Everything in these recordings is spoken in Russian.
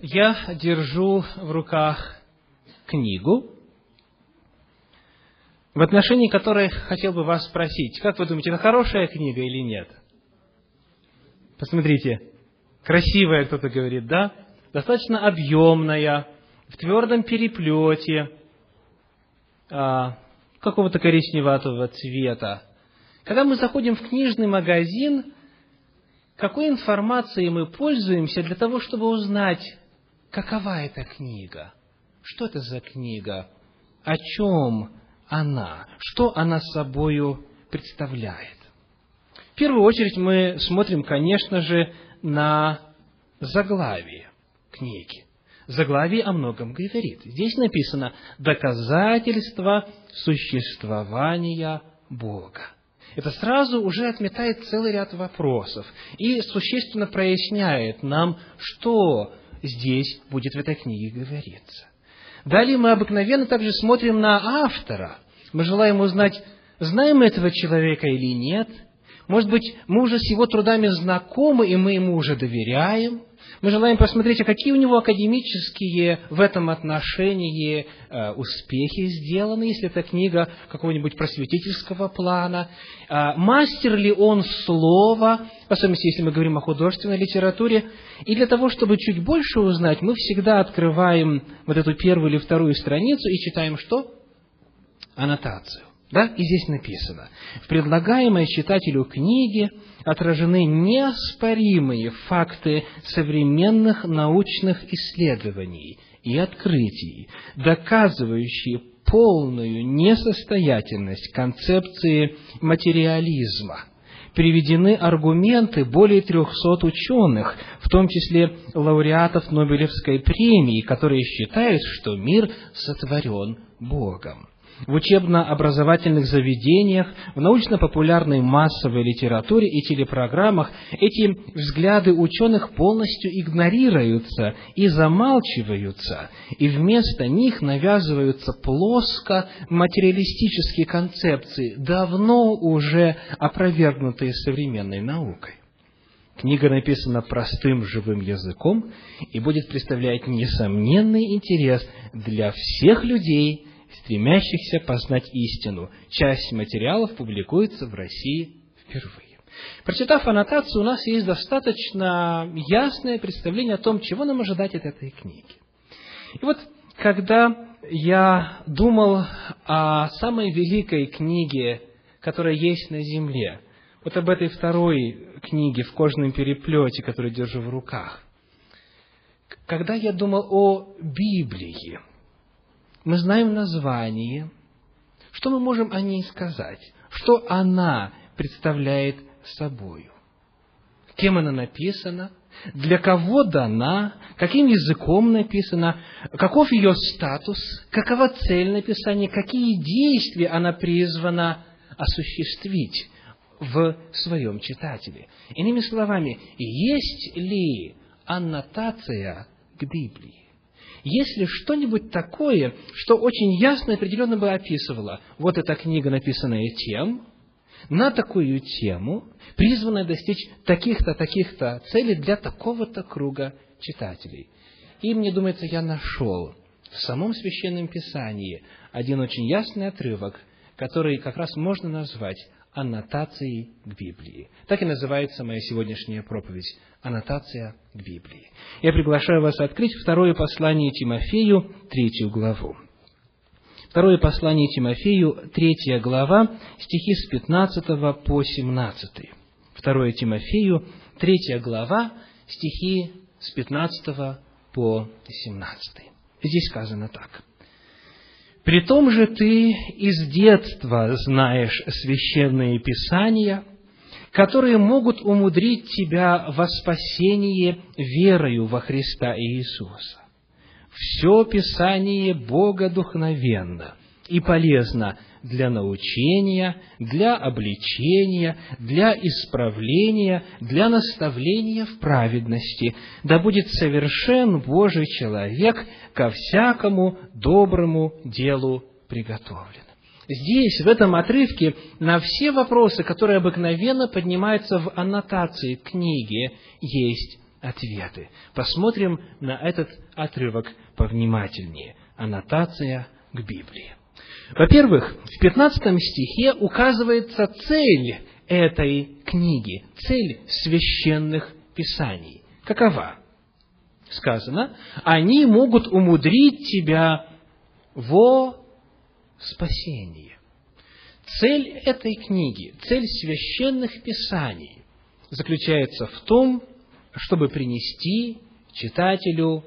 я держу в руках книгу, в отношении которой хотел бы вас спросить, как вы думаете, это хорошая книга или нет? Посмотрите, красивая, кто-то говорит, да? Достаточно объемная, в твердом переплете, а, какого-то коричневатого цвета. Когда мы заходим в книжный магазин, какой информацией мы пользуемся для того, чтобы узнать, какова эта книга? Что это за книга? О чем она? Что она собою представляет? В первую очередь мы смотрим, конечно же, на заглавие книги. Заглавие о многом говорит. Здесь написано «Доказательство существования Бога». Это сразу уже отметает целый ряд вопросов и существенно проясняет нам, что здесь будет в этой книге говориться. Далее мы обыкновенно также смотрим на автора. Мы желаем узнать, знаем мы этого человека или нет. Может быть, мы уже с его трудами знакомы, и мы ему уже доверяем. Мы желаем посмотреть, а какие у него академические в этом отношении э, успехи сделаны, если это книга какого-нибудь просветительского плана. Э, мастер ли он слова, в особенности, если мы говорим о художественной литературе. И для того, чтобы чуть больше узнать, мы всегда открываем вот эту первую или вторую страницу и читаем что? Аннотацию. Да? И здесь написано, в предлагаемой читателю книге отражены неоспоримые факты современных научных исследований и открытий, доказывающие полную несостоятельность концепции материализма. Приведены аргументы более трехсот ученых, в том числе лауреатов Нобелевской премии, которые считают, что мир сотворен Богом в учебно-образовательных заведениях, в научно-популярной массовой литературе и телепрограммах эти взгляды ученых полностью игнорируются и замалчиваются, и вместо них навязываются плоско материалистические концепции, давно уже опровергнутые современной наукой. Книга написана простым живым языком и будет представлять несомненный интерес для всех людей, стремящихся познать истину. Часть материалов публикуется в России впервые. Прочитав аннотацию, у нас есть достаточно ясное представление о том, чего нам ожидать от этой книги. И вот, когда я думал о самой великой книге, которая есть на земле, вот об этой второй книге в кожаном переплете, которую держу в руках, когда я думал о Библии, мы знаем название, что мы можем о ней сказать, что она представляет собою, кем она написана, для кого дана, каким языком написана, каков ее статус, какова цель написания, какие действия она призвана осуществить в своем читателе. Иными словами, есть ли аннотация к Библии? Есть ли что-нибудь такое, что очень ясно и определенно бы описывало, вот эта книга, написанная тем, на такую тему, призванная достичь таких-то, таких-то целей для такого-то круга читателей. И, мне думается, я нашел в самом Священном Писании один очень ясный отрывок, который как раз можно назвать аннотацией к Библии. Так и называется моя сегодняшняя проповедь – аннотация к Библии. Я приглашаю вас открыть второе послание Тимофею, третью главу. Второе послание Тимофею, третья глава, стихи с 15 по 17. Второе Тимофею, третья глава, стихи с 15 по 17. Здесь сказано так. При том же ты из детства знаешь священные писания, которые могут умудрить тебя во спасение верою во Христа Иисуса. Все Писание Бога духновенно и полезно для научения, для обличения, для исправления, для наставления в праведности, да будет совершен Божий человек ко всякому доброму делу приготовлен. Здесь, в этом отрывке, на все вопросы, которые обыкновенно поднимаются в аннотации книги, есть ответы. Посмотрим на этот отрывок повнимательнее. Аннотация к Библии. Во-первых, в 15 стихе указывается цель этой книги, цель священных писаний. Какова? Сказано, они могут умудрить тебя во спасение. Цель этой книги, цель священных писаний заключается в том, чтобы принести читателю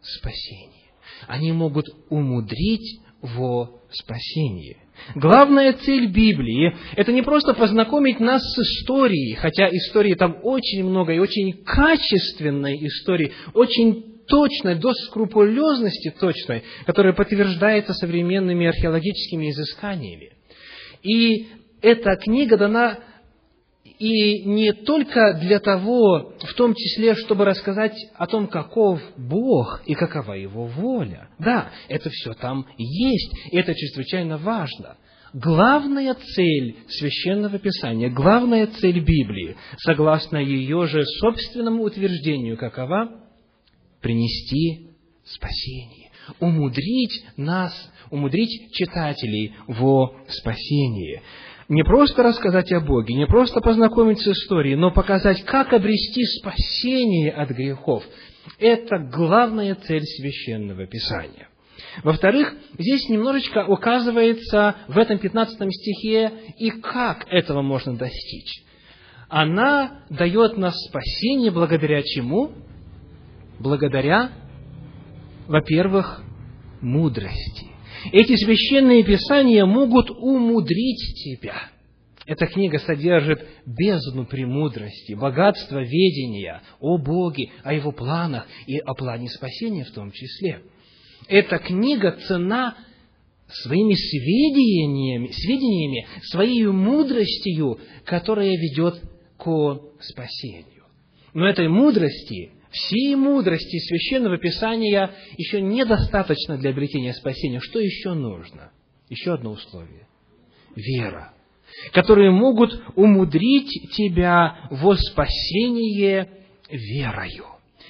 спасение. Они могут умудрить во спасение. Главная цель Библии – это не просто познакомить нас с историей, хотя истории там очень много и очень качественной истории, очень точной, до скрупулезности точной, которая подтверждается современными археологическими изысканиями. И эта книга дана и не только для того, в том числе, чтобы рассказать о том, каков Бог и какова Его воля. Да, это все там есть, и это чрезвычайно важно. Главная цель Священного Писания, главная цель Библии, согласно ее же собственному утверждению, какова? Принести спасение, умудрить нас, умудрить читателей во спасение не просто рассказать о Боге, не просто познакомить с историей, но показать, как обрести спасение от грехов. Это главная цель священного Писания. Во-вторых, здесь немножечко указывается в этом 15 стихе и как этого можно достичь. Она дает нас спасение благодаря чему? Благодаря, во-первых, мудрости. Эти священные писания могут умудрить тебя. Эта книга содержит бездну премудрости, богатство ведения о Боге, о Его планах и о плане спасения в том числе. Эта книга цена своими сведениями, сведениями своей мудростью, которая ведет к спасению. Но этой мудрости всей мудрости Священного Писания еще недостаточно для обретения спасения. Что еще нужно? Еще одно условие. Вера, которые могут умудрить тебя во спасение верою.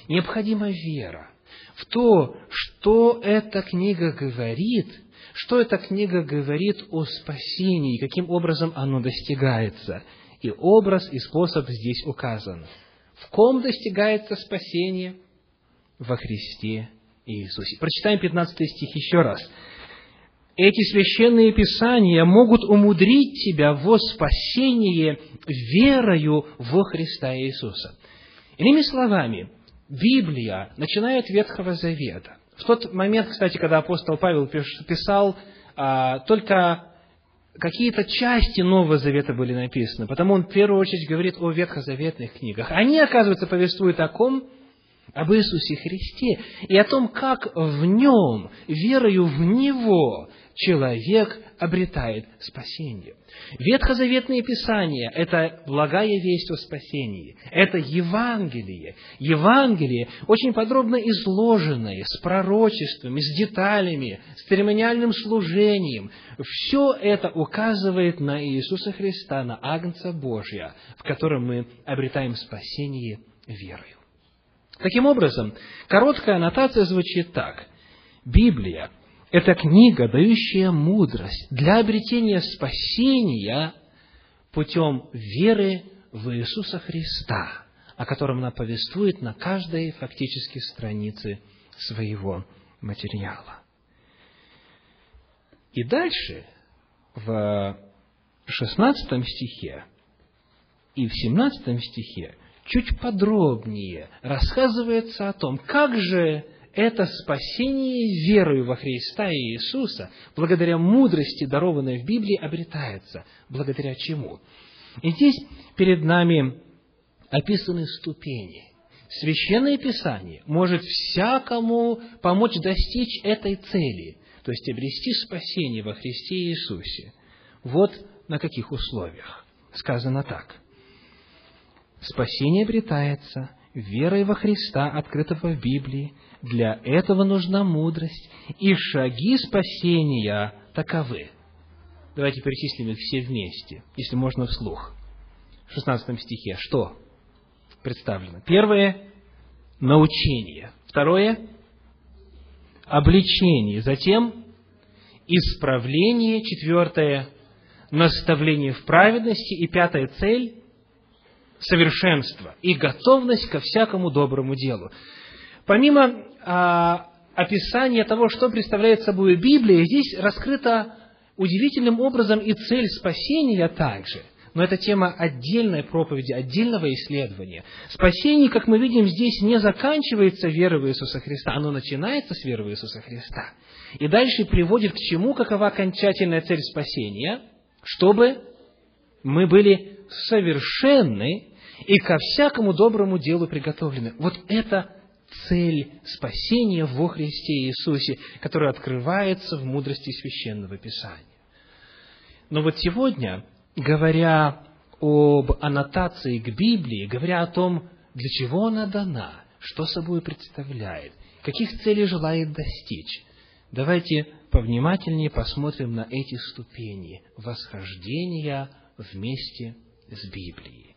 Необходима вера в то, что эта книга говорит, что эта книга говорит о спасении, каким образом оно достигается. И образ и способ здесь указан – в ком достигается спасение? Во Христе Иисусе. Прочитаем 15 стих еще раз. Эти священные писания могут умудрить тебя во спасение верою во Христа Иисуса. Иными словами, Библия, начиная от Ветхого Завета, в тот момент, кстати, когда апостол Павел писал а, только какие-то части Нового Завета были написаны, потому он в первую очередь говорит о ветхозаветных книгах. Они, оказывается, повествуют о ком? Об Иисусе Христе и о том, как в Нем, верою в Него, человек обретает спасение. Ветхозаветные Писания – это благая весть о спасении. Это Евангелие. Евангелие, очень подробно изложенное, с пророчествами, с деталями, с церемониальным служением. Все это указывает на Иисуса Христа, на Агнца Божия, в котором мы обретаем спасение верою. Таким образом, короткая аннотация звучит так. Библия это книга, дающая мудрость для обретения спасения путем веры в Иисуса Христа, о котором она повествует на каждой фактически странице своего материала. И дальше, в 16 стихе и в 17 стихе, чуть подробнее рассказывается о том, как же это спасение верою во Христа и Иисуса, благодаря мудрости, дарованной в Библии, обретается. Благодаря чему? И здесь перед нами описаны ступени. Священное Писание может всякому помочь достичь этой цели, то есть обрести спасение во Христе Иисусе. Вот на каких условиях. Сказано так. Спасение обретается верой во Христа, открытого в Библии, для этого нужна мудрость, и шаги спасения таковы. Давайте перечислим их все вместе, если можно вслух. В 16 стихе что представлено? Первое научение. Второе – обличение. Затем исправление. Четвертое – наставление в праведности. И пятая цель – совершенство и готовность ко всякому доброму делу. Помимо а, описания того, что представляет собой Библия, здесь раскрыта удивительным образом и цель спасения также – но это тема отдельной проповеди, отдельного исследования. Спасение, как мы видим, здесь не заканчивается верой в Иисуса Христа, оно начинается с веры в Иисуса Христа. И дальше приводит к чему, какова окончательная цель спасения, чтобы мы были совершенны и ко всякому доброму делу приготовлены. Вот это цель спасения во Христе Иисусе, которая открывается в мудрости Священного Писания. Но вот сегодня говоря об аннотации к Библии, говоря о том, для чего она дана, что собой представляет, каких целей желает достичь, давайте повнимательнее посмотрим на эти ступени восхождения вместе с Библией.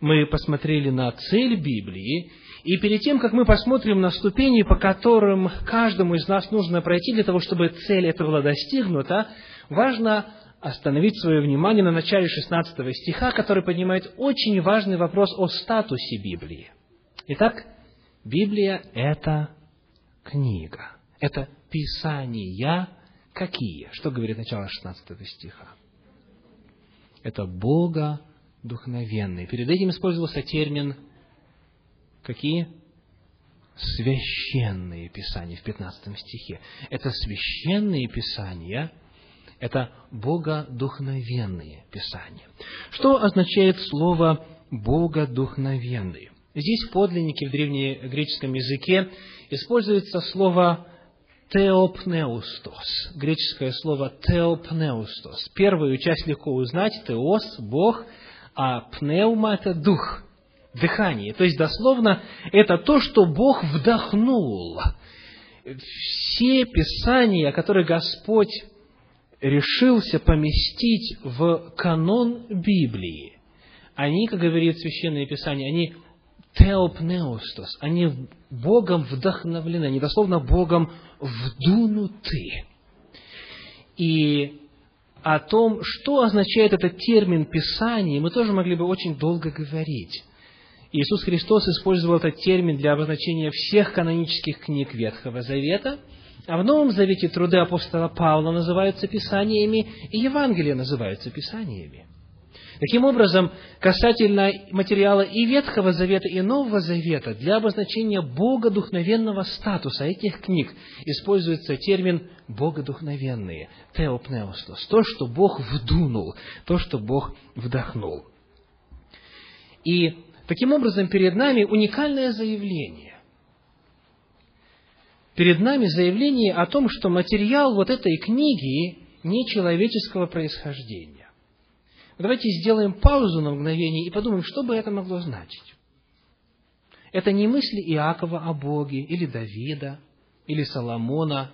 Мы посмотрели на цель Библии, и перед тем, как мы посмотрим на ступени, по которым каждому из нас нужно пройти для того, чтобы цель эта была достигнута, важно остановить свое внимание на начале 16 стиха, который поднимает очень важный вопрос о статусе Библии. Итак, Библия – это книга, это Писания какие? Что говорит начало 16 стиха? Это Бога духновенные. Перед этим использовался термин какие? Священные Писания в 15 стихе. Это священные Писания – это богодухновенные Писания. Что означает слово богодухновенные? Здесь в подлиннике в древнегреческом языке используется слово теопнеустос, греческое слово теопнеустос. Первую часть легко узнать, теос – Бог, а пнеума – это дух, дыхание. То есть, дословно, это то, что Бог вдохнул. Все писания, которые Господь решился поместить в канон Библии, они, как говорит Священное Писание, они теопнеустос, они Богом вдохновлены, они дословно Богом вдунуты. И о том, что означает этот термин Писание, мы тоже могли бы очень долго говорить. Иисус Христос использовал этот термин для обозначения всех канонических книг Ветхого Завета – а в Новом Завете труды апостола Павла называются Писаниями, и Евангелия называются Писаниями. Таким образом, касательно материала и Ветхого Завета, и Нового Завета, для обозначения богодухновенного статуса этих книг используется термин «богодухновенные», «теопнеостос», то, что Бог вдунул, то, что Бог вдохнул. И таким образом перед нами уникальное заявление, перед нами заявление о том, что материал вот этой книги не человеческого происхождения. Давайте сделаем паузу на мгновение и подумаем, что бы это могло значить. Это не мысли Иакова о Боге, или Давида, или Соломона,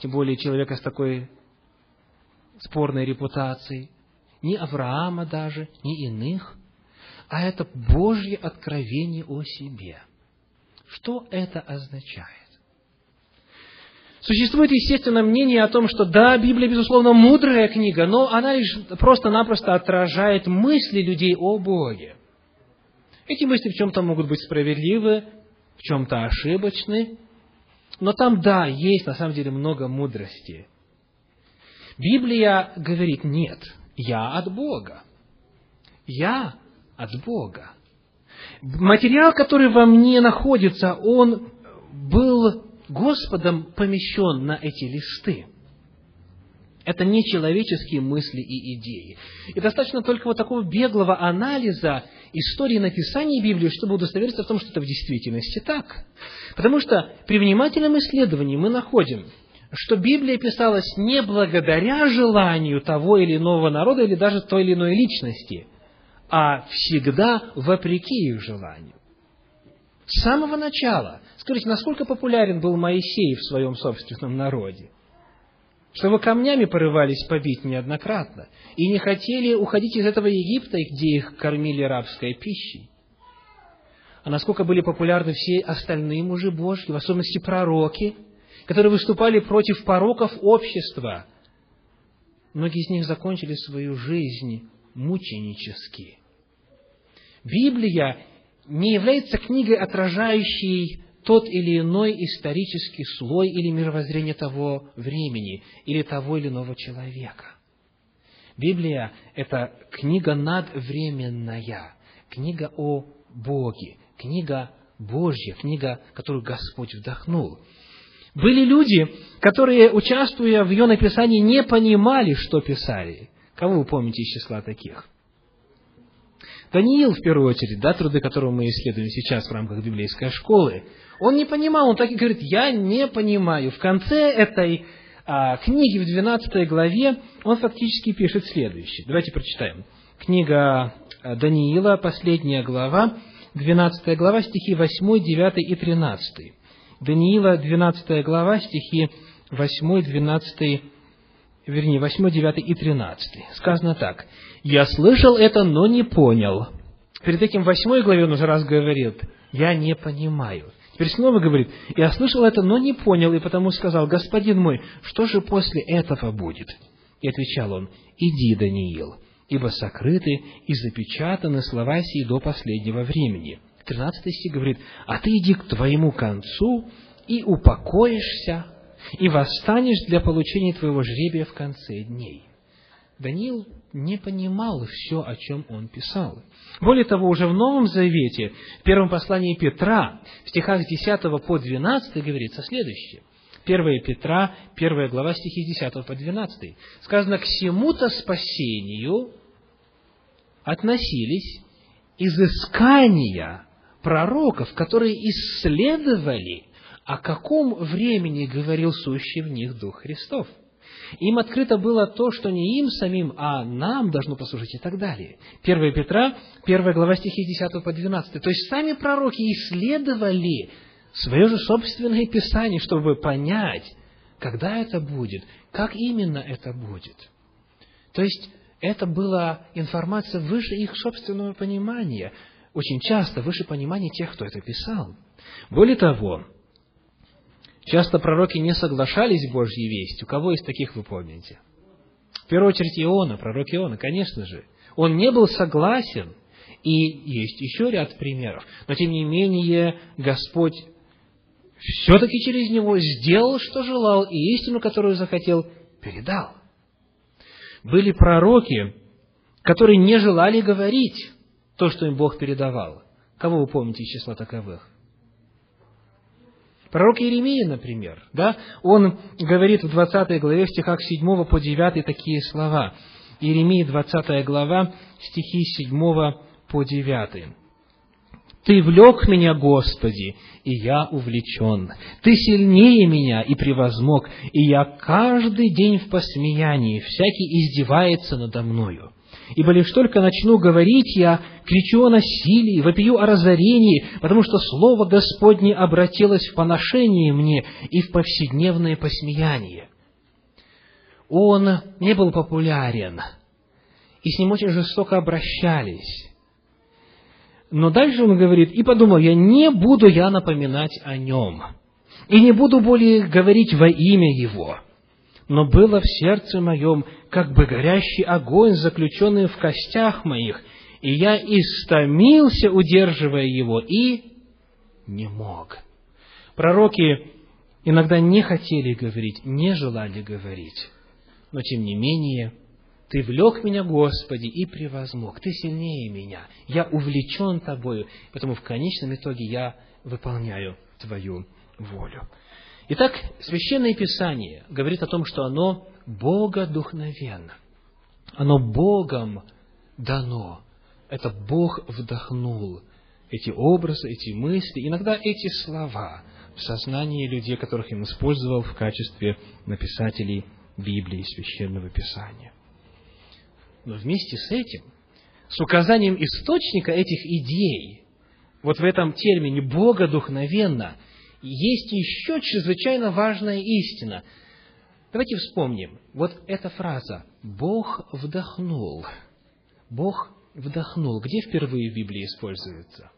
тем более человека с такой спорной репутацией, ни Авраама даже, ни иных, а это Божье откровение о себе. Что это означает? Существует, естественно, мнение о том, что да, Библия, безусловно, мудрая книга, но она лишь просто-напросто отражает мысли людей о Боге. Эти мысли в чем-то могут быть справедливы, в чем-то ошибочны, но там, да, есть на самом деле много мудрости. Библия говорит, нет, я от Бога. Я от Бога. Материал, который во мне находится, он был Господом помещен на эти листы. Это не человеческие мысли и идеи. И достаточно только вот такого беглого анализа истории написания Библии, чтобы удостовериться в том, что это в действительности так. Потому что при внимательном исследовании мы находим, что Библия писалась не благодаря желанию того или иного народа или даже той или иной личности, а всегда вопреки их желанию. С самого начала. Скажите, насколько популярен был Моисей в своем собственном народе? Что вы камнями порывались побить неоднократно и не хотели уходить из этого Египта, где их кормили рабской пищей. а насколько были популярны все остальные мужи Божьи, в особенности пророки, которые выступали против пороков общества. Многие из них закончили свою жизнь мученически. Библия не является книгой, отражающей тот или иной исторический слой или мировоззрение того времени или того или иного человека. Библия – это книга надвременная, книга о Боге, книга Божья, книга, которую Господь вдохнул. Были люди, которые, участвуя в ее написании, не понимали, что писали. Кого вы помните из числа таких? Даниил, в первую очередь, да, труды которого мы исследуем сейчас в рамках библейской школы, он не понимал, он так и говорит, я не понимаю. В конце этой а, книги, в 12 главе, он фактически пишет следующее. Давайте прочитаем. Книга а, Даниила, последняя глава, 12 глава, стихи 8, 9 и 13. Даниила, 12 глава, стихи 8, 12, вернее, 8, 9 и 13. Сказано так. «Я слышал это, но не понял». Перед этим в 8 главе он уже раз говорит, «Я не понимаю». Теперь снова говорит, «Я слышал это, но не понял, и потому сказал, Господин мой, что же после этого будет?» И отвечал он, «Иди, Даниил, ибо сокрыты и запечатаны слова сии до последнего времени». 13 стих говорит, «А ты иди к твоему концу и упокоишься, и восстанешь для получения твоего жребия в конце дней». Даниил не понимал все, о чем он писал. Более того, уже в Новом Завете, в первом послании Петра, в стихах с 10 по 12 говорится следующее. 1 Петра, 1 глава, стихи с 10 по 12. Сказано, к всему-то спасению относились изыскания пророков, которые исследовали, о каком времени говорил сущий в них Дух Христов – им открыто было то, что не им самим, а нам должно послужить и так далее. 1 Петра, 1 глава стихи 10 по 12. То есть сами пророки исследовали свое же собственное Писание, чтобы понять, когда это будет, как именно это будет. То есть это была информация выше их собственного понимания, очень часто выше понимания тех, кто это писал. Более того, Часто пророки не соглашались с Божьей вестью. Кого из таких вы помните? В первую очередь Иона, пророк Иона, конечно же. Он не был согласен, и есть еще ряд примеров. Но, тем не менее, Господь все-таки через него сделал, что желал, и истину, которую захотел, передал. Были пророки, которые не желали говорить то, что им Бог передавал. Кого вы помните из числа таковых? Пророк Иеремия, например, да, он говорит в 20 главе, в стихах 7 по 9 такие слова. Иеремия, 20 глава, стихи 7 по 9. «Ты влек меня, Господи, и я увлечен. Ты сильнее меня и превозмог, и я каждый день в посмеянии, всякий издевается надо мною. Ибо лишь только начну говорить я, кричу о насилии, вопию о разорении, потому что Слово Господне обратилось в поношение мне и в повседневное посмеяние. Он не был популярен, и с ним очень жестоко обращались. Но дальше он говорит, и подумал, я не буду я напоминать о нем, и не буду более говорить во имя его но было в сердце моем, как бы горящий огонь, заключенный в костях моих, и я истомился, удерживая его, и не мог. Пророки иногда не хотели говорить, не желали говорить, но тем не менее, ты влек меня, Господи, и превозмог. Ты сильнее меня. Я увлечен Тобою, поэтому в конечном итоге я выполняю Твою волю. Итак, Священное Писание говорит о том, что оно богодухновенно. Оно Богом дано. Это Бог вдохнул эти образы, эти мысли, иногда эти слова в сознании людей, которых им использовал в качестве написателей Библии и Священного Писания. Но вместе с этим, с указанием источника этих идей, вот в этом термине «богодухновенно», есть еще чрезвычайно важная истина. Давайте вспомним. Вот эта фраза «Бог вдохнул». Бог вдохнул. Где впервые в Библии используется?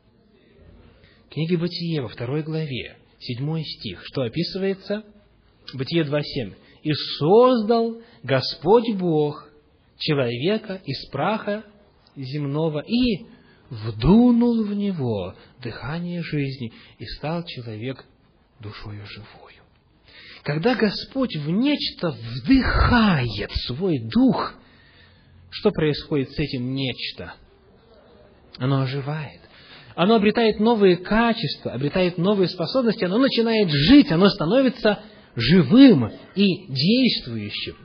книге Бытие во второй главе, седьмой стих, что описывается? Бытие 2.7. «И создал Господь Бог человека из праха земного и вдунул в него дыхание жизни, и стал человек душою живою». Когда Господь в нечто вдыхает свой дух, что происходит с этим нечто? Оно оживает. Оно обретает новые качества, обретает новые способности, оно начинает жить, оно становится живым и действующим.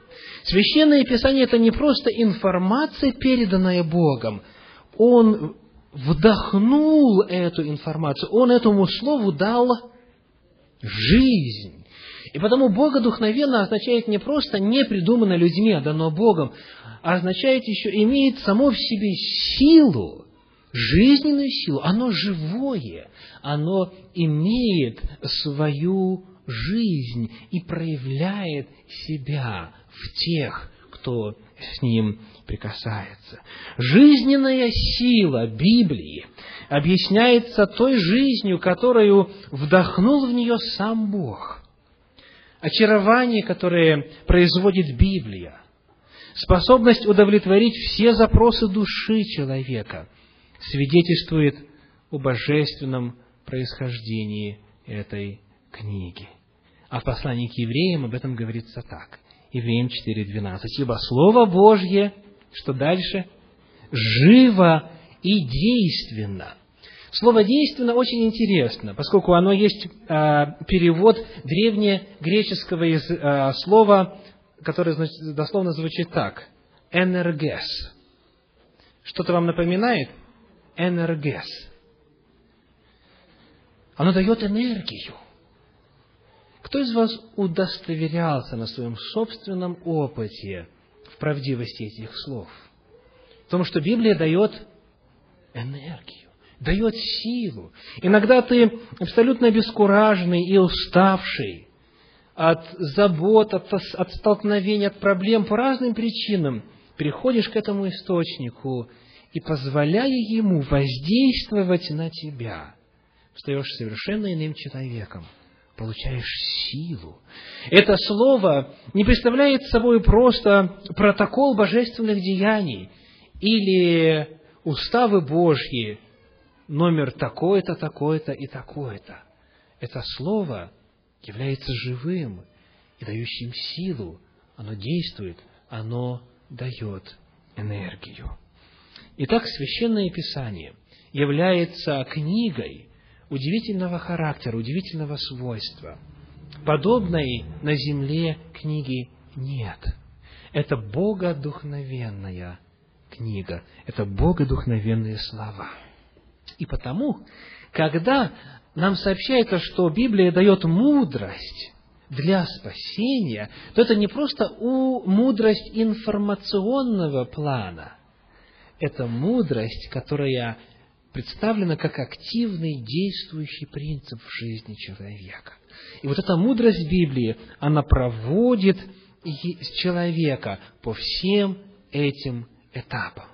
Священное Писание – это не просто информация, переданная Богом. Он вдохнул эту информацию, он этому слову дал жизнь. И потому богодухновенно означает не просто не придумано людьми, а дано Богом, а означает еще, имеет само в себе силу, жизненную силу, оно живое, оно имеет свою жизнь и проявляет себя в тех, кто с ним прикасается. Жизненная сила Библии объясняется той жизнью, которую вдохнул в нее сам Бог. Очарование, которое производит Библия, способность удовлетворить все запросы души человека, свидетельствует о божественном происхождении этой книги. А в послании к евреям об этом говорится так. Евреям 4.12. «Ибо Слово Божье, что дальше? Живо и действенно». Слово «действенно» очень интересно, поскольку оно есть э, перевод древнегреческого э, слова, которое дословно звучит так. «Энергес». Что-то вам напоминает? «Энергес». Оно дает энергию. Кто из вас удостоверялся на своем собственном опыте в правдивости этих слов? В том, что Библия дает энергию, дает силу. Иногда ты абсолютно обескураженный и уставший от забот, от, от столкновений, от проблем по разным причинам, приходишь к этому источнику и, позволяя ему воздействовать на тебя, встаешь совершенно иным человеком – получаешь силу. Это слово не представляет собой просто протокол божественных деяний или уставы Божьи, номер такой-то, такой-то и такой-то. Это слово является живым и дающим силу. Оно действует, оно дает энергию. Итак, Священное Писание является книгой, удивительного характера, удивительного свойства. Подобной на земле книги нет. Это богодухновенная книга, это богодухновенные слова. И потому, когда нам сообщается, что Библия дает мудрость для спасения, то это не просто у мудрость информационного плана, это мудрость, которая представлена как активный действующий принцип в жизни человека. И вот эта мудрость Библии, она проводит человека по всем этим этапам.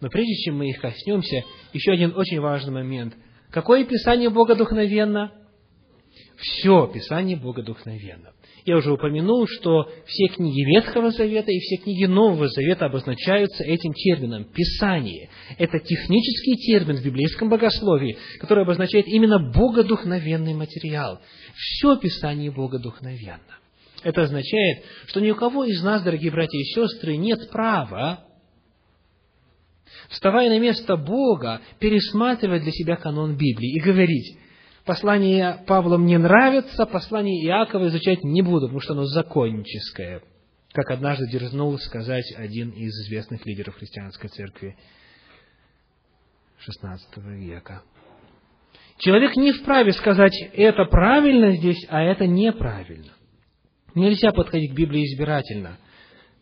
Но прежде чем мы их коснемся, еще один очень важный момент. Какое Писание Богодухновенно? Все Писание Богодухновенно. Я уже упомянул, что все книги Ветхого Завета и все книги Нового Завета обозначаются этим термином – Писание. Это технический термин в библейском богословии, который обозначает именно богодухновенный материал. Все Писание богодухновенно. Это означает, что ни у кого из нас, дорогие братья и сестры, нет права, вставая на место Бога, пересматривать для себя канон Библии и говорить, послание Павла мне нравится, послание Иакова изучать не буду, потому что оно законническое, как однажды дерзнул сказать один из известных лидеров христианской церкви XVI века. Человек не вправе сказать, это правильно здесь, а это неправильно. Нельзя подходить к Библии избирательно.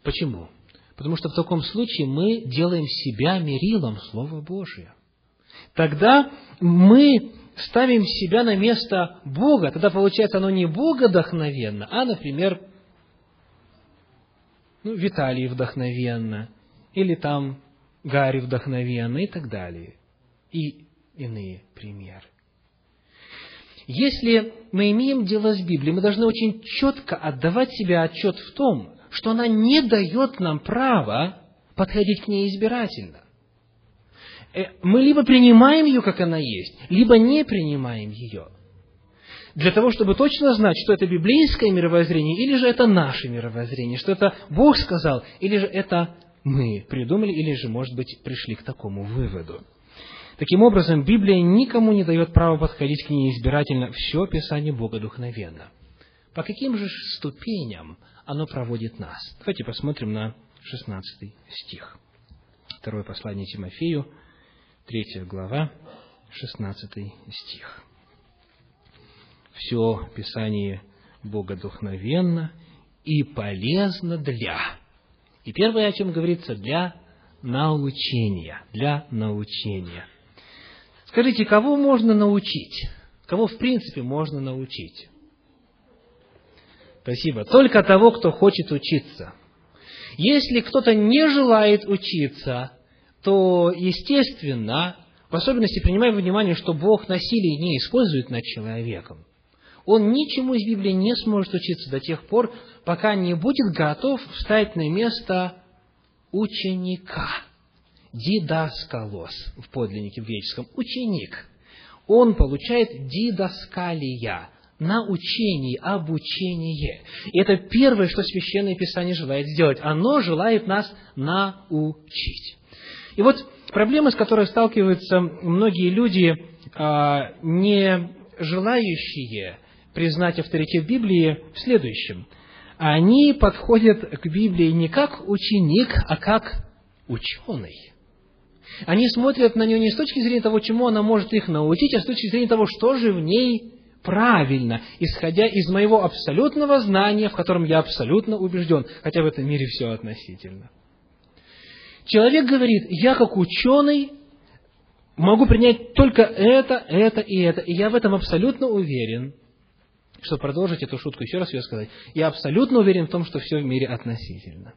Почему? Потому что в таком случае мы делаем себя мерилом Слова Божия. Тогда мы ставим себя на место Бога, тогда получается оно не Бога вдохновенно, а, например, ну, Виталий вдохновенно, или там Гарри вдохновенно и так далее. И иные примеры. Если мы имеем дело с Библией, мы должны очень четко отдавать себе отчет в том, что она не дает нам права подходить к ней избирательно. Э, мы либо принимаем ее, как она есть, либо не принимаем ее. Для того, чтобы точно знать, что это библейское мировоззрение, или же это наше мировоззрение, что это Бог сказал, или же это мы придумали, или же, может быть, пришли к такому выводу. Таким образом, Библия никому не дает права подходить к ней избирательно. Все Писание Бога духовенно. По каким же ступеням оно проводит нас? Давайте посмотрим на 16 стих. Второе послание Тимофею, 3 глава, 16 стих. Все Писание Бога духовенно и полезно для. И первое, о чем говорится, для научения. Для научения. Скажите, кого можно научить? Кого, в принципе, можно научить? Спасибо. Только того, кто хочет учиться. Если кто-то не желает учиться, то, естественно, в особенности принимая во внимание, что Бог насилие не использует над человеком, он ничему из Библии не сможет учиться до тех пор, пока не будет готов встать на место ученика. Дидаскалос в подлиннике в греческом. Ученик. Он получает дидаскалия, научение, обучение. И это первое, что Священное Писание желает сделать. Оно желает нас научить. И вот проблема, с которой сталкиваются многие люди, а, не желающие признать авторитет Библии, в следующем. Они подходят к Библии не как ученик, а как ученый. Они смотрят на нее не с точки зрения того, чему она может их научить, а с точки зрения того, что же в ней правильно, исходя из моего абсолютного знания, в котором я абсолютно убежден, хотя в этом мире все относительно. Человек говорит, я как ученый могу принять только это, это и это, и я в этом абсолютно уверен. Чтобы продолжить эту шутку, еще раз ее сказать, я абсолютно уверен в том, что все в мире относительно.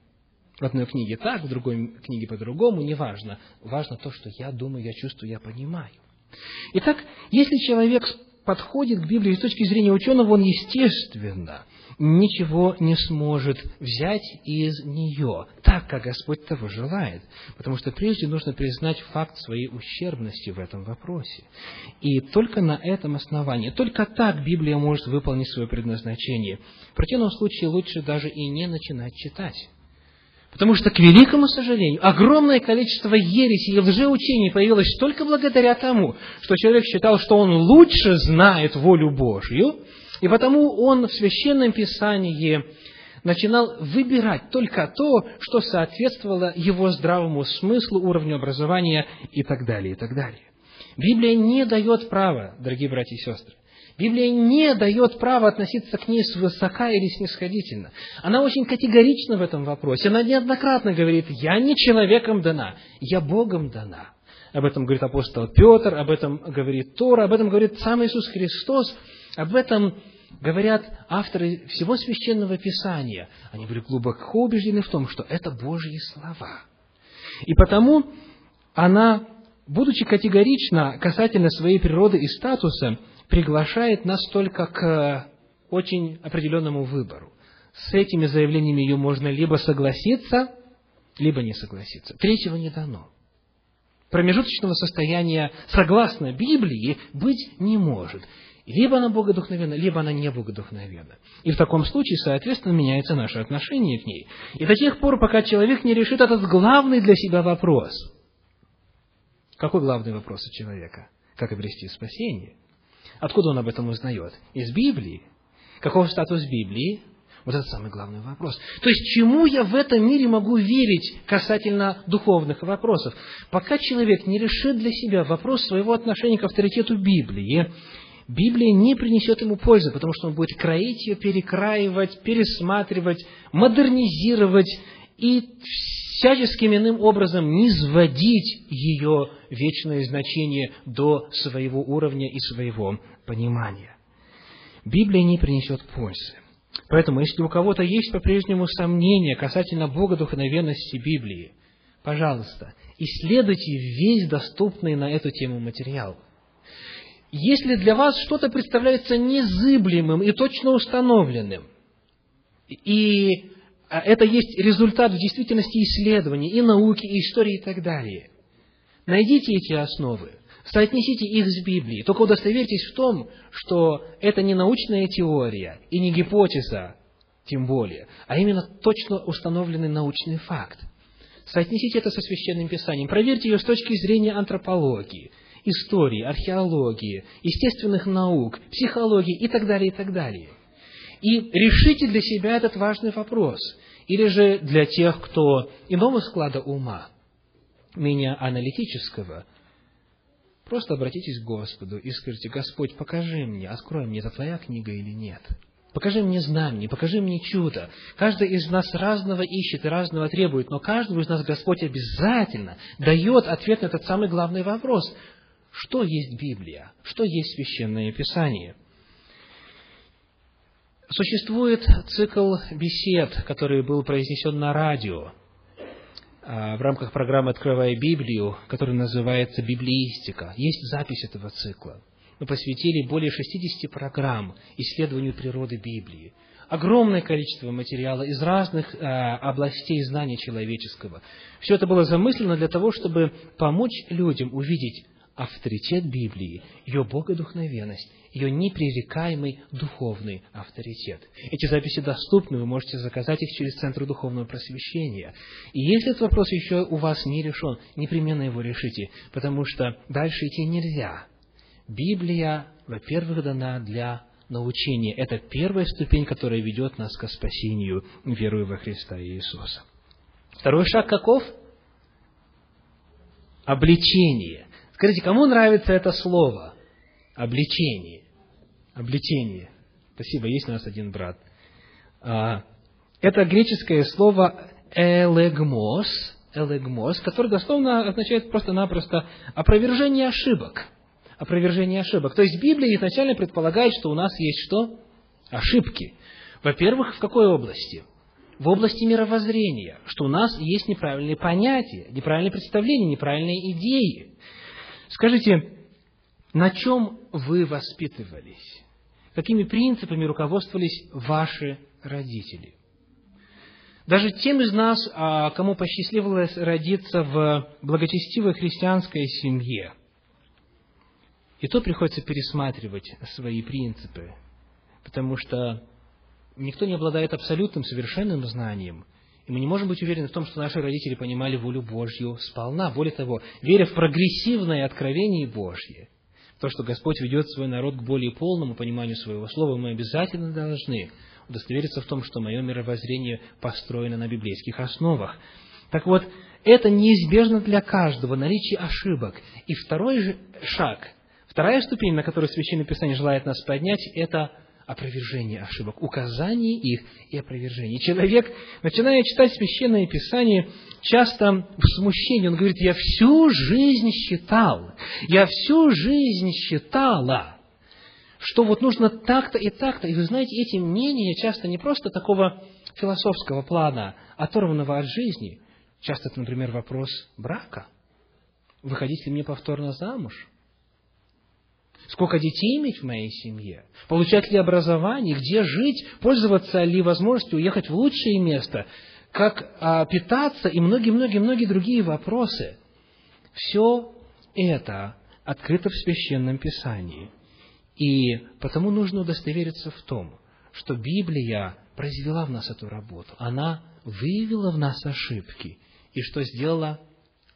В одной книге так, в другой книге по-другому, неважно. Важно то, что я думаю, я чувствую, я понимаю. Итак, если человек подходит к Библии с точки зрения ученого, он, естественно, ничего не сможет взять из нее, так, как Господь того желает. Потому что прежде нужно признать факт своей ущербности в этом вопросе. И только на этом основании, только так Библия может выполнить свое предназначение. В противном случае лучше даже и не начинать читать. Потому что, к великому сожалению, огромное количество ереси и лжеучений появилось только благодаря тому, что человек считал, что он лучше знает волю Божью, и потому он в Священном Писании начинал выбирать только то, что соответствовало его здравому смыслу, уровню образования и так далее, и так далее. Библия не дает права, дорогие братья и сестры, Библия не дает права относиться к ней свысока или снисходительно. Она очень категорична в этом вопросе. Она неоднократно говорит, я не человеком дана, я Богом дана. Об этом говорит апостол Петр, об этом говорит Тора, об этом говорит сам Иисус Христос, об этом говорят авторы всего Священного Писания. Они были глубоко убеждены в том, что это Божьи слова. И потому она, будучи категорична касательно своей природы и статуса, приглашает нас только к очень определенному выбору. С этими заявлениями ее можно либо согласиться, либо не согласиться. Третьего не дано. Промежуточного состояния, согласно Библии, быть не может. Либо она богодухновенна, либо она не богодухновенна. И в таком случае, соответственно, меняется наше отношение к ней. И до тех пор, пока человек не решит этот главный для себя вопрос. Какой главный вопрос у человека? Как обрести спасение? Откуда он об этом узнает? Из Библии. Каков статус Библии? Вот это самый главный вопрос. То есть, чему я в этом мире могу верить касательно духовных вопросов? Пока человек не решит для себя вопрос своего отношения к авторитету Библии, Библия не принесет ему пользы, потому что он будет кроить ее, перекраивать, пересматривать, модернизировать и всяческим иным образом низводить ее вечное значение до своего уровня и своего понимания. Библия не принесет пользы. Поэтому, если у кого-то есть по-прежнему сомнения касательно Бога духовенности Библии, пожалуйста, исследуйте весь доступный на эту тему материал. Если для вас что-то представляется незыблемым и точно установленным, и а, это есть результат в действительности исследований, и науки, и истории, и так далее, найдите эти основы, соотнесите их с Библией, только удостоверьтесь в том, что это не научная теория и не гипотеза, тем более, а именно точно установленный научный факт. Соотнесите это со Священным Писанием, проверьте ее с точки зрения антропологии, истории, археологии, естественных наук, психологии и так далее, и так далее. И решите для себя этот важный вопрос. Или же для тех, кто иного склада ума, менее аналитического, просто обратитесь к Господу и скажите, Господь, покажи мне, открой мне, это Твоя книга или нет – Покажи мне знамение, покажи мне чудо. Каждый из нас разного ищет и разного требует, но каждому из нас Господь обязательно дает ответ на этот самый главный вопрос. Что есть Библия? Что есть Священное Писание? Существует цикл бесед, который был произнесен на радио а, в рамках программы «Открывая Библию», который называется «Библиистика». Есть запись этого цикла мы посвятили более 60 программ исследованию природы Библии. Огромное количество материала из разных э, областей знания человеческого. Все это было замыслено для того, чтобы помочь людям увидеть авторитет Библии, ее богодухновенность, ее непререкаемый духовный авторитет. Эти записи доступны, вы можете заказать их через Центр Духовного Просвещения. И если этот вопрос еще у вас не решен, непременно его решите, потому что дальше идти нельзя. Библия, во-первых, дана для научения. Это первая ступень, которая ведет нас к спасению, веруя во Христа Иисуса. Второй шаг каков? Обличение. Скажите, кому нравится это слово? Обличение. Обличение. Спасибо, есть у нас один брат. А, это греческое слово элегмос, элегмос, которое дословно означает просто-напросто опровержение ошибок – опровержение ошибок. То есть Библия изначально предполагает, что у нас есть что? Ошибки. Во-первых, в какой области? В области мировоззрения, что у нас есть неправильные понятия, неправильные представления, неправильные идеи. Скажите, на чем вы воспитывались? Какими принципами руководствовались ваши родители? Даже тем из нас, а, кому посчастливилось родиться в благочестивой христианской семье, и то приходится пересматривать свои принципы, потому что никто не обладает абсолютным, совершенным знанием, и мы не можем быть уверены в том, что наши родители понимали волю Божью сполна. Более того, веря в прогрессивное откровение Божье, то, что Господь ведет свой народ к более полному пониманию своего слова, мы обязательно должны удостовериться в том, что мое мировоззрение построено на библейских основах. Так вот, это неизбежно для каждого, наличие ошибок. И второй же шаг – Вторая ступень, на которую Священное Писание желает нас поднять, это опровержение ошибок, указание их и опровержение. Человек, начиная читать Священное Писание, часто в смущении, он говорит, я всю жизнь считал, я всю жизнь считала, что вот нужно так-то и так-то. И вы знаете, эти мнения часто не просто такого философского плана, оторванного от жизни. Часто это, например, вопрос брака. Выходить ли мне повторно замуж? Сколько детей иметь в моей семье? Получать ли образование? Где жить? Пользоваться ли возможностью уехать в лучшее место? Как а, питаться? И многие-многие-многие другие вопросы. Все это открыто в Священном Писании. И потому нужно удостовериться в том, что Библия произвела в нас эту работу. Она выявила в нас ошибки. И что сделала?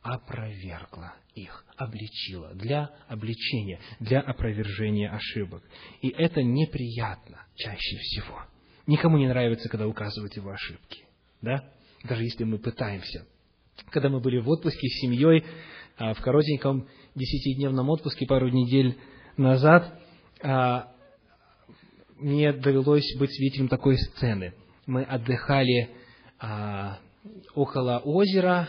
Опровергла их обличила, для обличения, для опровержения ошибок. И это неприятно чаще всего. Никому не нравится, когда указывают его ошибки. Да? Даже если мы пытаемся. Когда мы были в отпуске с семьей, а, в коротеньком десятидневном отпуске пару недель назад, а, мне довелось быть свидетелем такой сцены. Мы отдыхали а, около озера,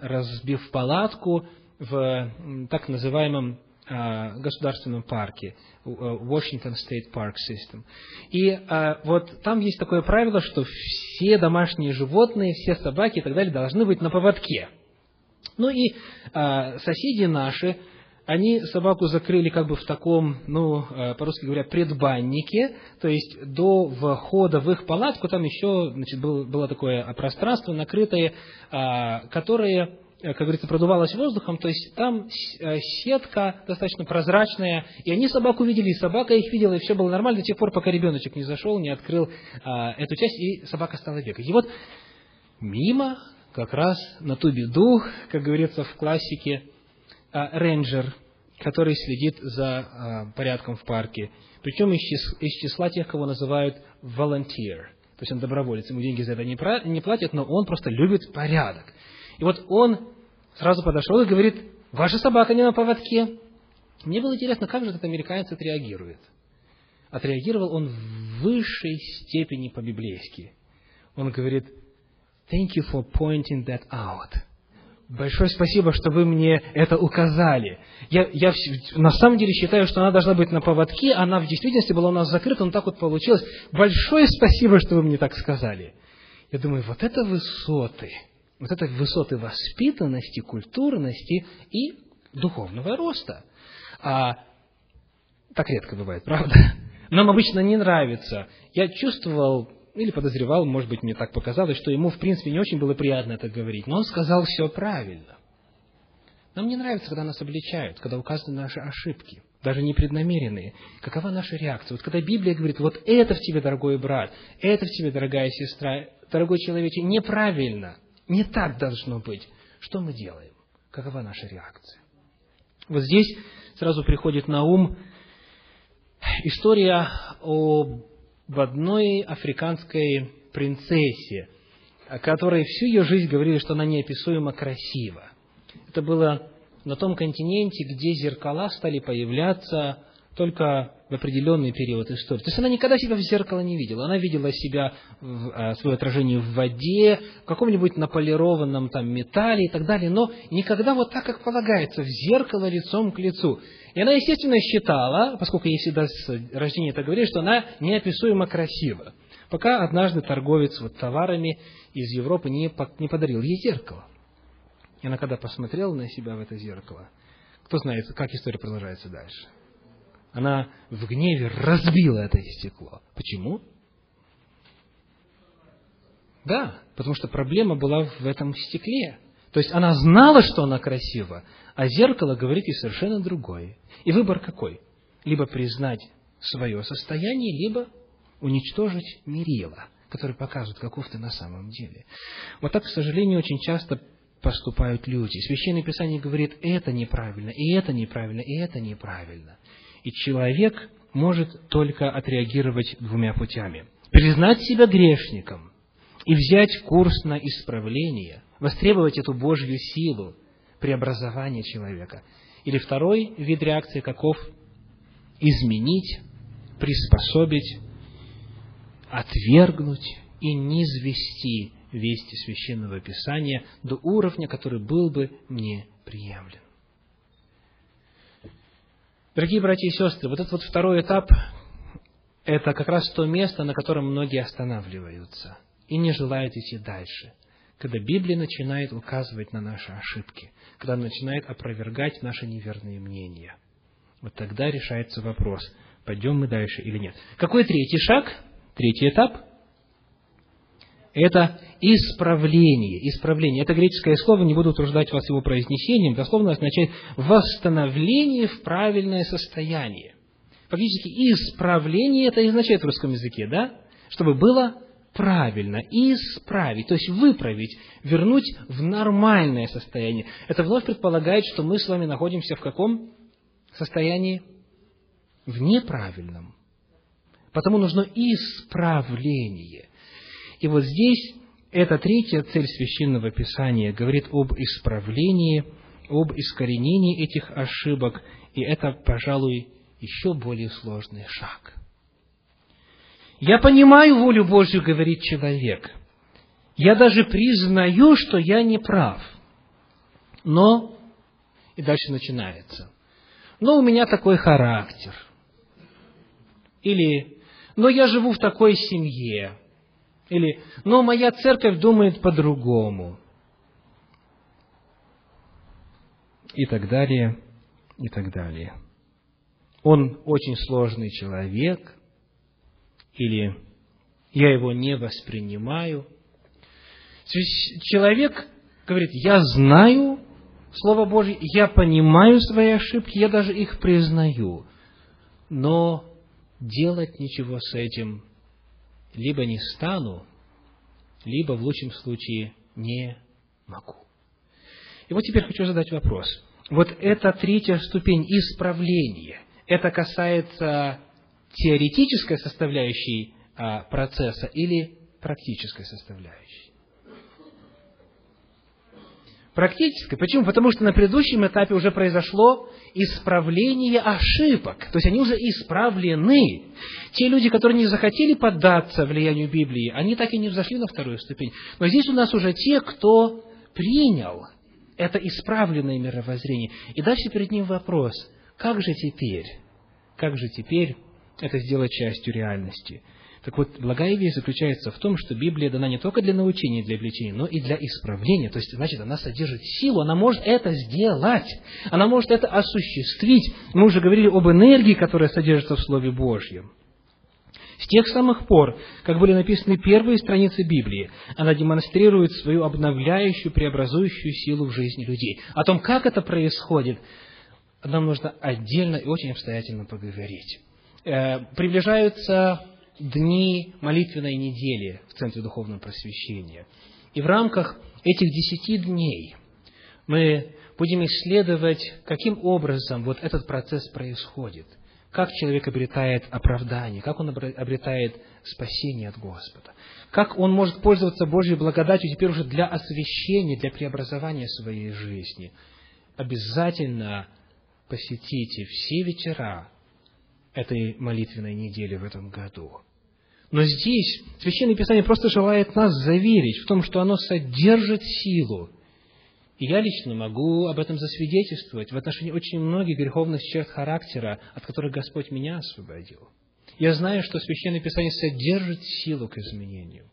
разбив палатку, в так называемом а, государственном парке, Washington State Park System. И а, вот там есть такое правило, что все домашние животные, все собаки и так далее должны быть на поводке. Ну и а, соседи наши они собаку закрыли как бы в таком, ну, э, по-русски говоря, предбаннике, то есть до входа в их палатку там еще значит, было, такое пространство накрытое, а, которое как говорится, продувалось воздухом, то есть там э, сетка достаточно прозрачная, и они собаку видели, и собака их видела, и все было нормально до тех пор, пока ребеночек не зашел, не открыл а, эту часть, и собака стала бегать. И вот мимо, как раз на ту беду, как говорится в классике, а, рейнджер, который следит за а, порядком в парке. Причем из, числа тех, кого называют volunteer. То есть он доброволец, ему деньги за это не платят, но он просто любит порядок. И вот он сразу подошел и говорит, ваша собака не на поводке. Мне было интересно, как же этот американец отреагирует. Отреагировал он в высшей степени по-библейски. Он говорит, thank you for pointing that out. Большое спасибо, что вы мне это указали. Я, я на самом деле считаю, что она должна быть на поводке, она в действительности была у нас закрыта, но так вот получилось. Большое спасибо, что вы мне так сказали. Я думаю, вот это высоты, вот это высоты воспитанности, культурности и духовного роста. А так редко бывает, правда? Нам обычно не нравится. Я чувствовал или подозревал, может быть, мне так показалось, что ему, в принципе, не очень было приятно это говорить, но он сказал все правильно. Нам не нравится, когда нас обличают, когда указаны наши ошибки, даже непреднамеренные. Какова наша реакция? Вот когда Библия говорит, вот это в тебе, дорогой брат, это в тебе, дорогая сестра, дорогой человече, неправильно, не так должно быть. Что мы делаем? Какова наша реакция? Вот здесь сразу приходит на ум история о в одной африканской принцессе, о которой всю ее жизнь говорили, что она неописуемо красива. Это было на том континенте, где зеркала стали появляться только в определенный период истории. То есть она никогда себя в зеркало не видела. Она видела себя, а, свое отражение в воде, в каком-нибудь наполированном там металле и так далее, но никогда вот так, как полагается, в зеркало лицом к лицу. И она, естественно, считала, поскольку ей всегда с рождения это говорили, что она неописуемо красива. Пока однажды торговец вот товарами из Европы не, не подарил ей зеркало. И она когда посмотрела на себя в это зеркало, кто знает, как история продолжается дальше. Она в гневе разбила это стекло. Почему? Да, потому что проблема была в этом стекле. То есть она знала, что она красива, а зеркало говорит ей совершенно другое. И выбор какой? Либо признать свое состояние, либо уничтожить мерила, который показывает, каков ты на самом деле. Вот так, к сожалению, очень часто поступают люди. Священное Писание говорит, это неправильно, и это неправильно, и это неправильно. И человек может только отреагировать двумя путями. Признать себя грешником и взять курс на исправление, востребовать эту Божью силу, преобразования человека. Или второй вид реакции каков? Изменить, приспособить, отвергнуть и низвести вести Священного Писания до уровня, который был бы мне приемлем. Дорогие братья и сестры, вот этот вот второй этап – это как раз то место, на котором многие останавливаются и не желают идти дальше – когда Библия начинает указывать на наши ошибки, когда она начинает опровергать наши неверные мнения. Вот тогда решается вопрос, пойдем мы дальше или нет. Какой третий шаг, третий этап? Это исправление. Исправление. Это греческое слово, не буду утруждать вас его произнесением, дословно означает восстановление в правильное состояние. Фактически исправление это означает в русском языке, да? Чтобы было правильно, исправить, то есть выправить, вернуть в нормальное состояние. Это вновь предполагает, что мы с вами находимся в каком состоянии? В неправильном. Потому нужно исправление. И вот здесь эта третья цель Священного Писания говорит об исправлении, об искоренении этих ошибок, и это, пожалуй, еще более сложный шаг – я понимаю волю Божью, говорит человек. Я даже признаю, что я не прав. Но, и дальше начинается. Но у меня такой характер. Или, но я живу в такой семье. Или, но моя церковь думает по-другому. И так далее, и так далее. Он очень сложный человек, или я его не воспринимаю. Человек говорит, я знаю Слово Божье, я понимаю свои ошибки, я даже их признаю, но делать ничего с этим либо не стану, либо в лучшем случае не могу. И вот теперь хочу задать вопрос. Вот эта третья ступень исправления, это касается теоретической составляющей а, процесса или практической составляющей? Практической. Почему? Потому что на предыдущем этапе уже произошло исправление ошибок. То есть они уже исправлены. Те люди, которые не захотели поддаться влиянию Библии, они так и не взошли на вторую ступень. Но здесь у нас уже те, кто принял это исправленное мировоззрение. И дальше перед ним вопрос, как же теперь, как же теперь это сделать частью реальности? Так вот, благая весть заключается в том, что Библия дана не только для научения, для обличения, но и для исправления. То есть, значит, она содержит силу, она может это сделать, она может это осуществить. Мы уже говорили об энергии, которая содержится в Слове Божьем. С тех самых пор, как были написаны первые страницы Библии, она демонстрирует свою обновляющую, преобразующую силу в жизни людей. О том, как это происходит, нам нужно отдельно и очень обстоятельно поговорить. Э, приближаются дни молитвенной недели в Центре Духовного Просвещения. И в рамках этих десяти дней мы будем исследовать, каким образом вот этот процесс происходит – как человек обретает оправдание, как он обретает спасение от Господа, как он может пользоваться Божьей благодатью теперь уже для освящения, для преобразования своей жизни. Обязательно посетите все вечера этой молитвенной недели в этом году. Но здесь Священное Писание просто желает нас заверить в том, что оно содержит силу, и я лично могу об этом засвидетельствовать в отношении очень многих греховных черт характера, от которых Господь меня освободил. Я знаю, что Священное Писание содержит силу к изменению.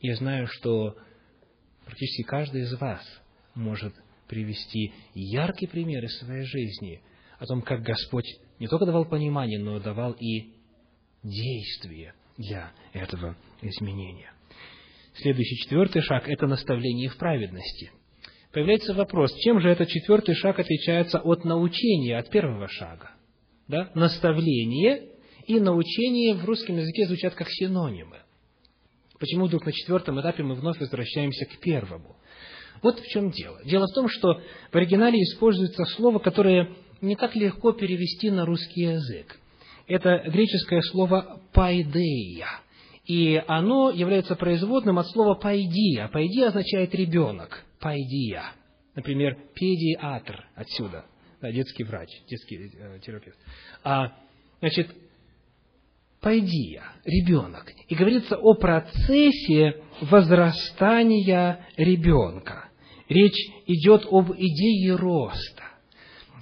Я знаю, что практически каждый из вас может привести яркий пример из своей жизни о том, как Господь не только давал понимание, но давал и действие для этого изменения. Следующий четвертый шаг – это наставление в праведности появляется вопрос, чем же этот четвертый шаг отличается от научения, от первого шага? Да? Наставление и научение в русском языке звучат как синонимы. Почему вдруг на четвертом этапе мы вновь возвращаемся к первому? Вот в чем дело. Дело в том, что в оригинале используется слово, которое не так легко перевести на русский язык. Это греческое слово «пайдея». И оно является производным от слова «пайдия». «Пайдия» означает «ребенок» пайдия. Например, педиатр отсюда, да, детский врач, детский э, терапевт. А, значит, пайдия, ребенок. И говорится о процессе возрастания ребенка. Речь идет об идее роста.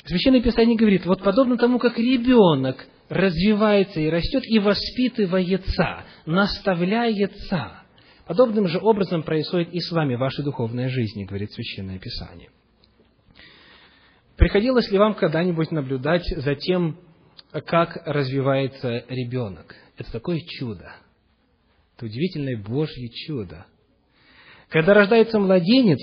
Священное Писание говорит, вот подобно тому, как ребенок развивается и растет и воспитывается, наставляется, Подобным же образом происходит и с вами вашей духовной жизни, говорит Священное Писание. Приходилось ли вам когда-нибудь наблюдать за тем, как развивается ребенок? Это такое чудо. Это удивительное Божье чудо. Когда рождается младенец,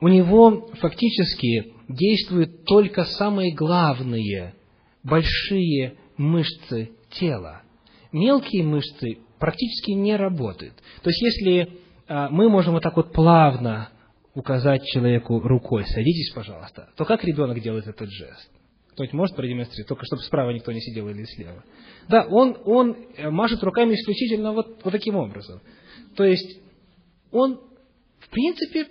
у него фактически действуют только самые главные, большие мышцы тела. Мелкие мышцы практически не работает. То есть, если а, мы можем вот так вот плавно указать человеку рукой, садитесь, пожалуйста, то как ребенок делает этот жест? Кто-нибудь может продемонстрировать, только чтобы справа никто не сидел или слева. Да, он, он э, машет руками исключительно вот, вот таким образом. То есть, он, в принципе,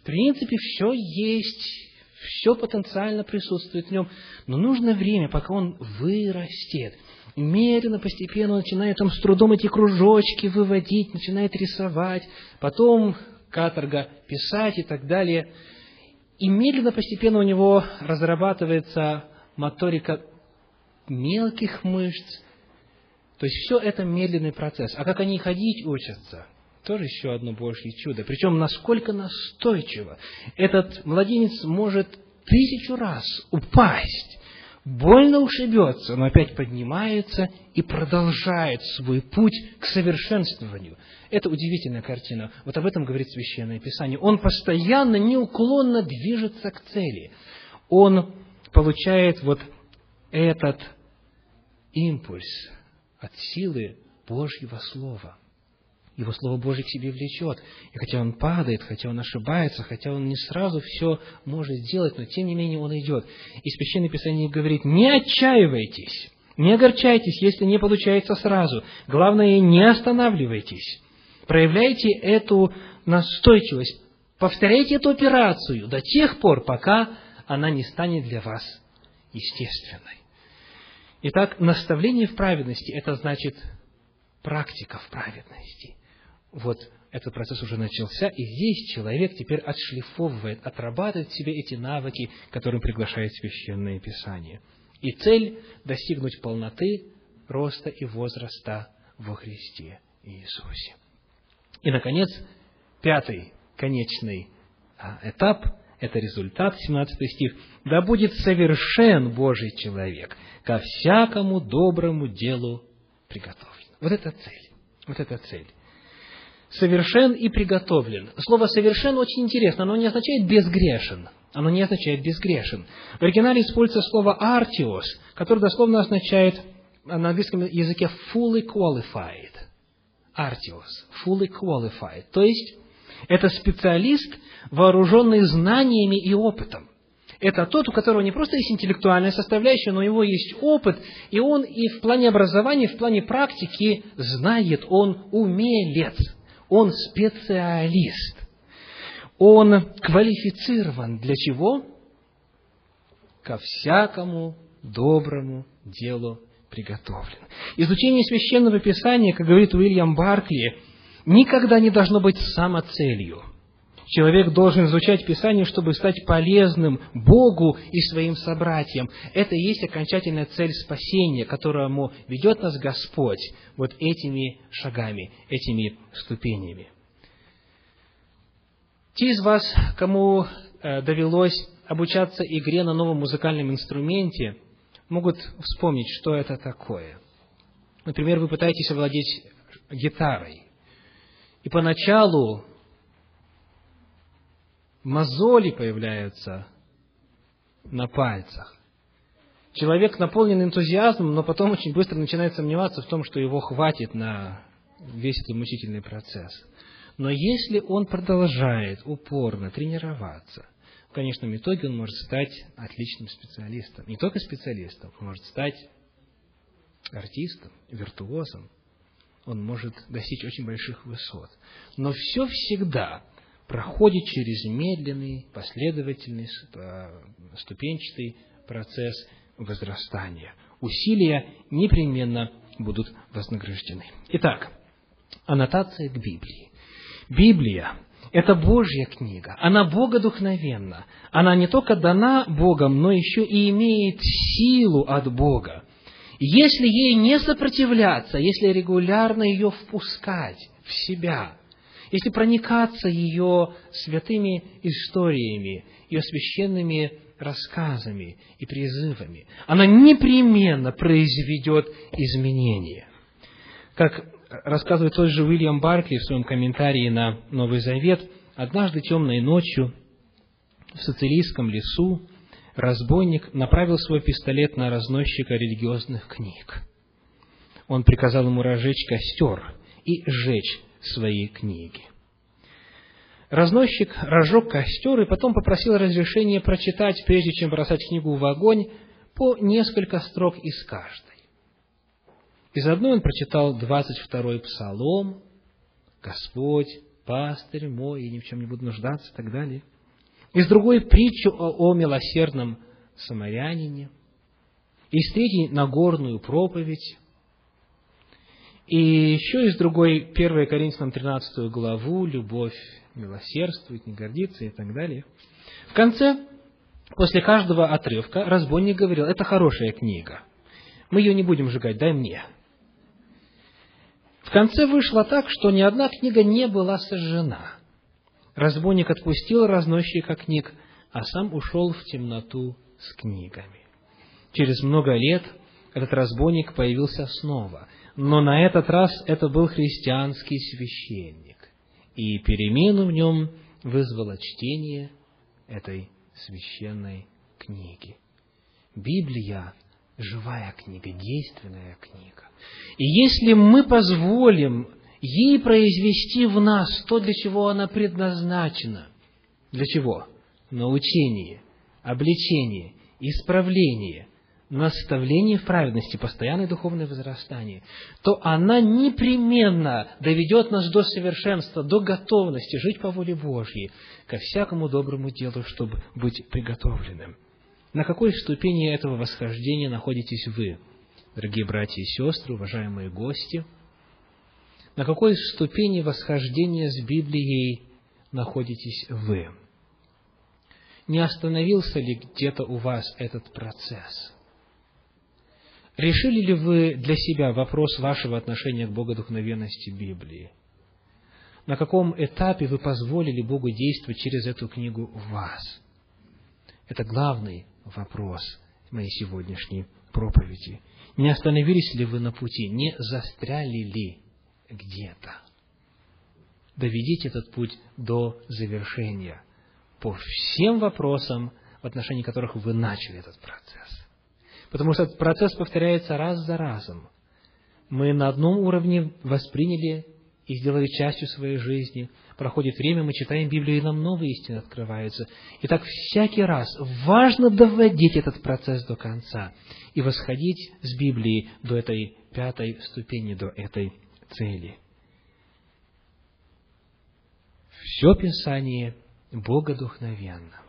в принципе, все есть, все потенциально присутствует в нем, но нужно время, пока он вырастет медленно, постепенно начинает там с трудом эти кружочки выводить, начинает рисовать, потом каторга писать и так далее. И медленно, постепенно у него разрабатывается моторика мелких мышц. То есть все это медленный процесс. А как они ходить учатся, тоже еще одно Божье чудо. Причем насколько настойчиво этот младенец может тысячу раз упасть, больно ушибется, но опять поднимается и продолжает свой путь к совершенствованию. Это удивительная картина. Вот об этом говорит Священное Писание. Он постоянно, неуклонно движется к цели. Он получает вот этот импульс от силы Божьего Слова. Его Слово Божье к себе влечет. И хотя он падает, хотя он ошибается, хотя он не сразу все может сделать, но тем не менее он идет. И Священное Писание говорит, не отчаивайтесь, не огорчайтесь, если не получается сразу. Главное, не останавливайтесь. Проявляйте эту настойчивость, повторяйте эту операцию до тех пор, пока она не станет для вас естественной. Итак, наставление в праведности – это значит практика в праведности. Вот этот процесс уже начался, и здесь человек теперь отшлифовывает, отрабатывает в себе эти навыки, которым приглашает Священное Писание. И цель – достигнуть полноты, роста и возраста во Христе Иисусе. И, наконец, пятый, конечный а, этап – это результат, 17 стих. «Да будет совершен Божий человек, ко всякому доброму делу приготовлен». Вот это цель. Вот это цель. Совершен и приготовлен. Слово «совершен» очень интересно. Оно не означает «безгрешен». Оно не означает «безгрешен». В оригинале используется слово «артиос», которое дословно означает на английском языке «fully qualified» артиос, fully qualified. То есть, это специалист, вооруженный знаниями и опытом. Это тот, у которого не просто есть интеллектуальная составляющая, но у него есть опыт, и он и в плане образования, и в плане практики знает, он умелец, он специалист. Он квалифицирован для чего? Ко всякому доброму делу приготовлен. Изучение священного писания, как говорит Уильям Баркли, никогда не должно быть самоцелью. Человек должен изучать Писание, чтобы стать полезным Богу и своим собратьям. Это и есть окончательная цель спасения, которому ведет нас Господь вот этими шагами, этими ступенями. Те из вас, кому э, довелось обучаться игре на новом музыкальном инструменте – могут вспомнить, что это такое. Например, вы пытаетесь овладеть гитарой, и поначалу мозоли появляются на пальцах. Человек наполнен энтузиазмом, но потом очень быстро начинает сомневаться в том, что его хватит на весь этот мучительный процесс. Но если он продолжает упорно тренироваться, в конечном итоге он может стать отличным специалистом. Не только специалистом, он может стать артистом, виртуозом. Он может достичь очень больших высот. Но все всегда проходит через медленный, последовательный, э, ступенчатый процесс возрастания. Усилия непременно будут вознаграждены. Итак, аннотация к Библии. Библия это Божья книга, она богодухновенна. Она не только дана Богом, но еще и имеет силу от Бога. Если ей не сопротивляться, если регулярно ее впускать в себя, если проникаться ее святыми историями, ее священными рассказами и призывами, она непременно произведет изменения. Как рассказывает тот же Уильям Баркли в своем комментарии на Новый Завет, однажды темной ночью в социлийском лесу разбойник направил свой пистолет на разносчика религиозных книг. Он приказал ему разжечь костер и сжечь свои книги. Разносчик разжег костер и потом попросил разрешения прочитать, прежде чем бросать книгу в огонь, по несколько строк из каждой. Из одной он прочитал 22-й псалом, «Господь, пастырь мой, и ни в чем не буду нуждаться» и так далее. Из другой притчу о, о милосердном самарянине. Из третьей Нагорную проповедь. И еще из другой 1 Коринфянам 13 главу «Любовь милосердствует, не гордится» и так далее. В конце, после каждого отрывка, разбойник говорил, это хорошая книга. Мы ее не будем сжигать, дай мне. В конце вышло так, что ни одна книга не была сожжена. Разбойник отпустил разносчика книг, а сам ушел в темноту с книгами. Через много лет этот разбойник появился снова, но на этот раз это был христианский священник, и перемену в нем вызвало чтение этой священной книги. Библия – живая книга, действенная книга. И если мы позволим ей произвести в нас то, для чего она предназначена, для чего? Научение, обличение, исправление, наставление в праведности, постоянное духовное возрастание, то она непременно доведет нас до совершенства, до готовности жить по воле Божьей, ко всякому доброму делу, чтобы быть приготовленным. На какой ступени этого восхождения находитесь вы, дорогие братья и сестры, уважаемые гости? На какой ступени восхождения с Библией находитесь вы? Не остановился ли где-то у вас этот процесс? Решили ли вы для себя вопрос вашего отношения к богодухновенности Библии? На каком этапе вы позволили Богу действовать через эту книгу в вас? Это главный вопрос моей сегодняшней проповеди. Не остановились ли вы на пути? Не застряли ли где-то? Доведите этот путь до завершения по всем вопросам, в отношении которых вы начали этот процесс. Потому что этот процесс повторяется раз за разом. Мы на одном уровне восприняли и сделали частью своей жизни. Проходит время, мы читаем Библию, и нам новые истины открываются. И так всякий раз важно доводить этот процесс до конца и восходить с Библии до этой пятой ступени, до этой цели. Все Писание богодухновенно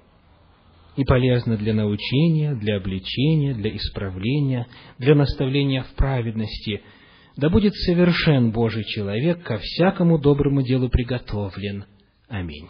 и полезно для научения, для обличения, для исправления, для наставления в праведности. Да будет совершен Божий человек, ко всякому доброму делу приготовлен. Аминь.